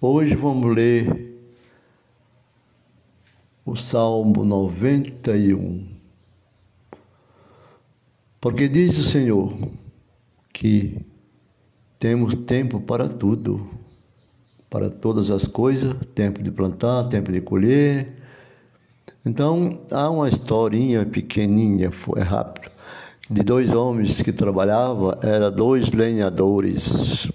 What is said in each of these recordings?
Hoje vamos ler o Salmo 91. Porque diz o Senhor que temos tempo para tudo, para todas as coisas, tempo de plantar, tempo de colher. Então, há uma historinha pequenininha, é rápido, de dois homens que trabalhavam, eram dois lenhadores.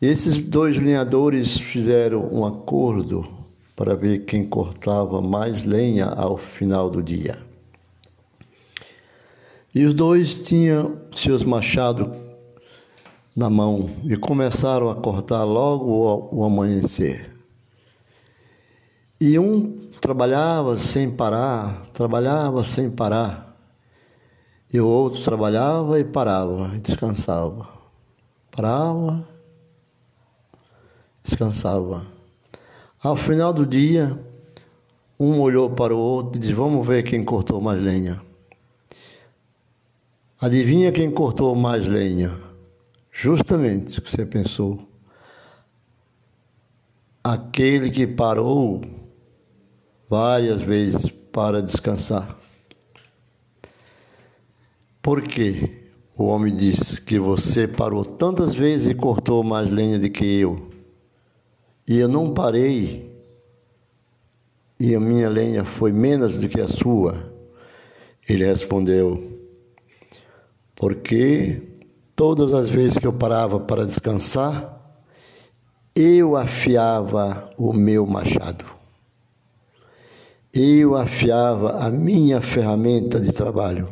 Esses dois lenhadores fizeram um acordo para ver quem cortava mais lenha ao final do dia. E os dois tinham seus machados na mão e começaram a cortar logo o amanhecer. E um trabalhava sem parar, trabalhava sem parar, e o outro trabalhava e parava, e descansava. Parava descansava. Ao final do dia, um olhou para o outro e disse: Vamos ver quem cortou mais lenha. Adivinha quem cortou mais lenha? Justamente o que você pensou. Aquele que parou várias vezes para descansar. Por quê? O homem disse que você parou tantas vezes e cortou mais lenha do que eu. E eu não parei, e a minha lenha foi menos do que a sua. Ele respondeu: Porque todas as vezes que eu parava para descansar, eu afiava o meu machado. Eu afiava a minha ferramenta de trabalho.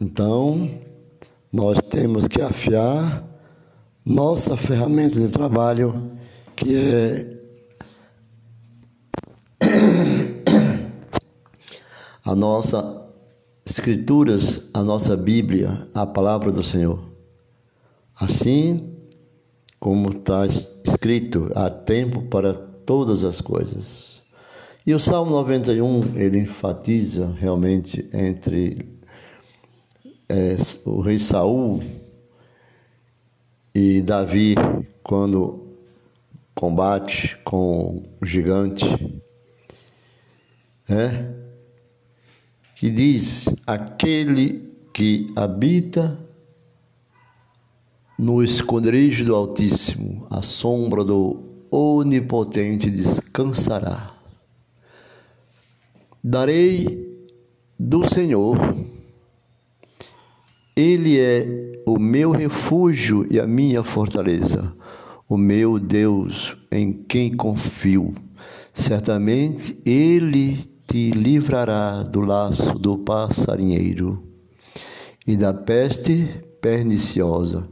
Então, nós temos que afiar nossa ferramenta de trabalho, que é a nossa escrituras, a nossa Bíblia, a palavra do Senhor. Assim como está escrito, há tempo para todas as coisas. E o Salmo 91, ele enfatiza realmente entre é, o rei Saul e Davi, quando combate com o gigante, é, que diz: aquele que habita no esconderijo do Altíssimo, a sombra do Onipotente descansará. Darei do Senhor, Ele é o meu refúgio e a minha fortaleza, o meu Deus em quem confio. Certamente ele te livrará do laço do passarinheiro e da peste perniciosa.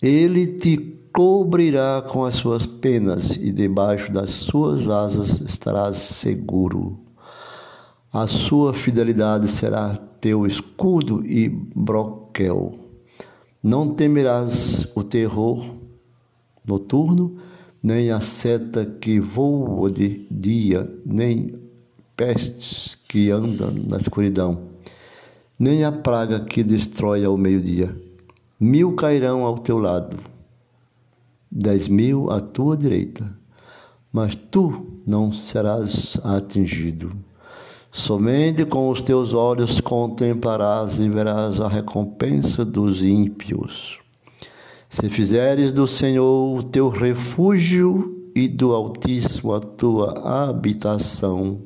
Ele te cobrirá com as suas penas e debaixo das suas asas estarás seguro. A sua fidelidade será teu escudo e broquel. Não temerás o terror noturno, nem a seta que voa de dia, nem pestes que andam na escuridão, nem a praga que destrói ao meio-dia. Mil cairão ao teu lado, dez mil à tua direita, mas tu não serás atingido. Somente com os teus olhos contemplarás e verás a recompensa dos ímpios. Se fizeres do Senhor o teu refúgio e do Altíssimo a tua habitação,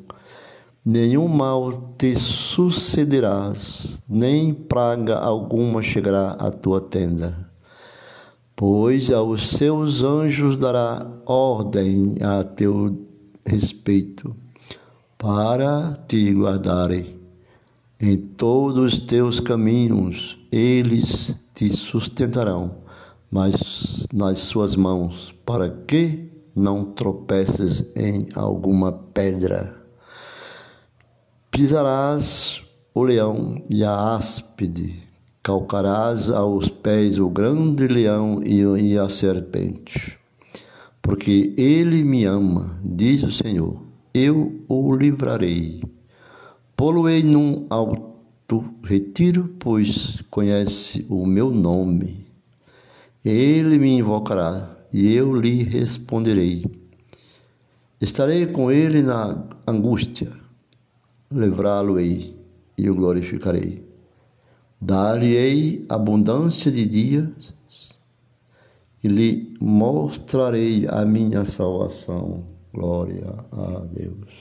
nenhum mal te sucederás, nem praga alguma chegará à tua tenda. Pois aos seus anjos dará ordem a teu respeito para te guardarem. Em todos os teus caminhos eles te sustentarão, mas nas suas mãos, para que não tropeces em alguma pedra. Pisarás o leão e a áspide, calcarás aos pés o grande leão e a serpente. Porque ele me ama, diz o Senhor eu o livrarei. Poloei num alto retiro, pois conhece o meu nome. Ele me invocará e eu lhe responderei. Estarei com ele na angústia, livrá-lo-ei e o glorificarei. Dar-lhe-ei abundância de dias e lhe mostrarei a minha salvação. Glória a Deus.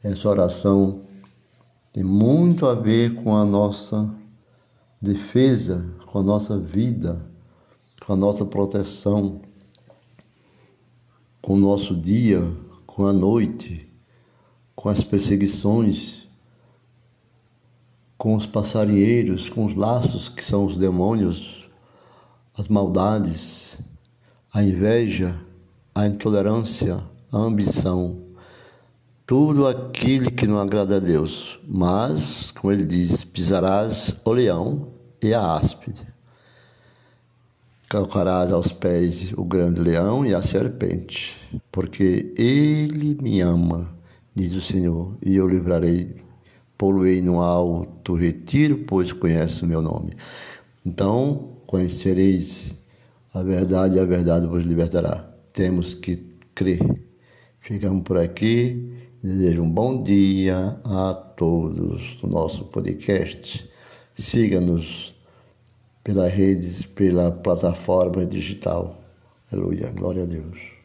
Essa oração tem muito a ver com a nossa defesa, com a nossa vida, com a nossa proteção, com o nosso dia, com a noite, com as perseguições, com os passarinheiros, com os laços que são os demônios, as maldades, a inveja, a intolerância, a ambição, tudo aquilo que não agrada a Deus. Mas, como ele diz, pisarás o leão e a áspide. Calcarás aos pés o grande leão e a serpente, porque ele me ama, diz o Senhor, e eu livrarei, poluei no alto retiro, pois conhece o meu nome. Então, conhecereis a verdade e a verdade vos libertará. Temos que crer. Ficamos por aqui. Desejo um bom dia a todos do nosso podcast. Siga-nos pela rede, pela plataforma digital. Aleluia. Glória a Deus.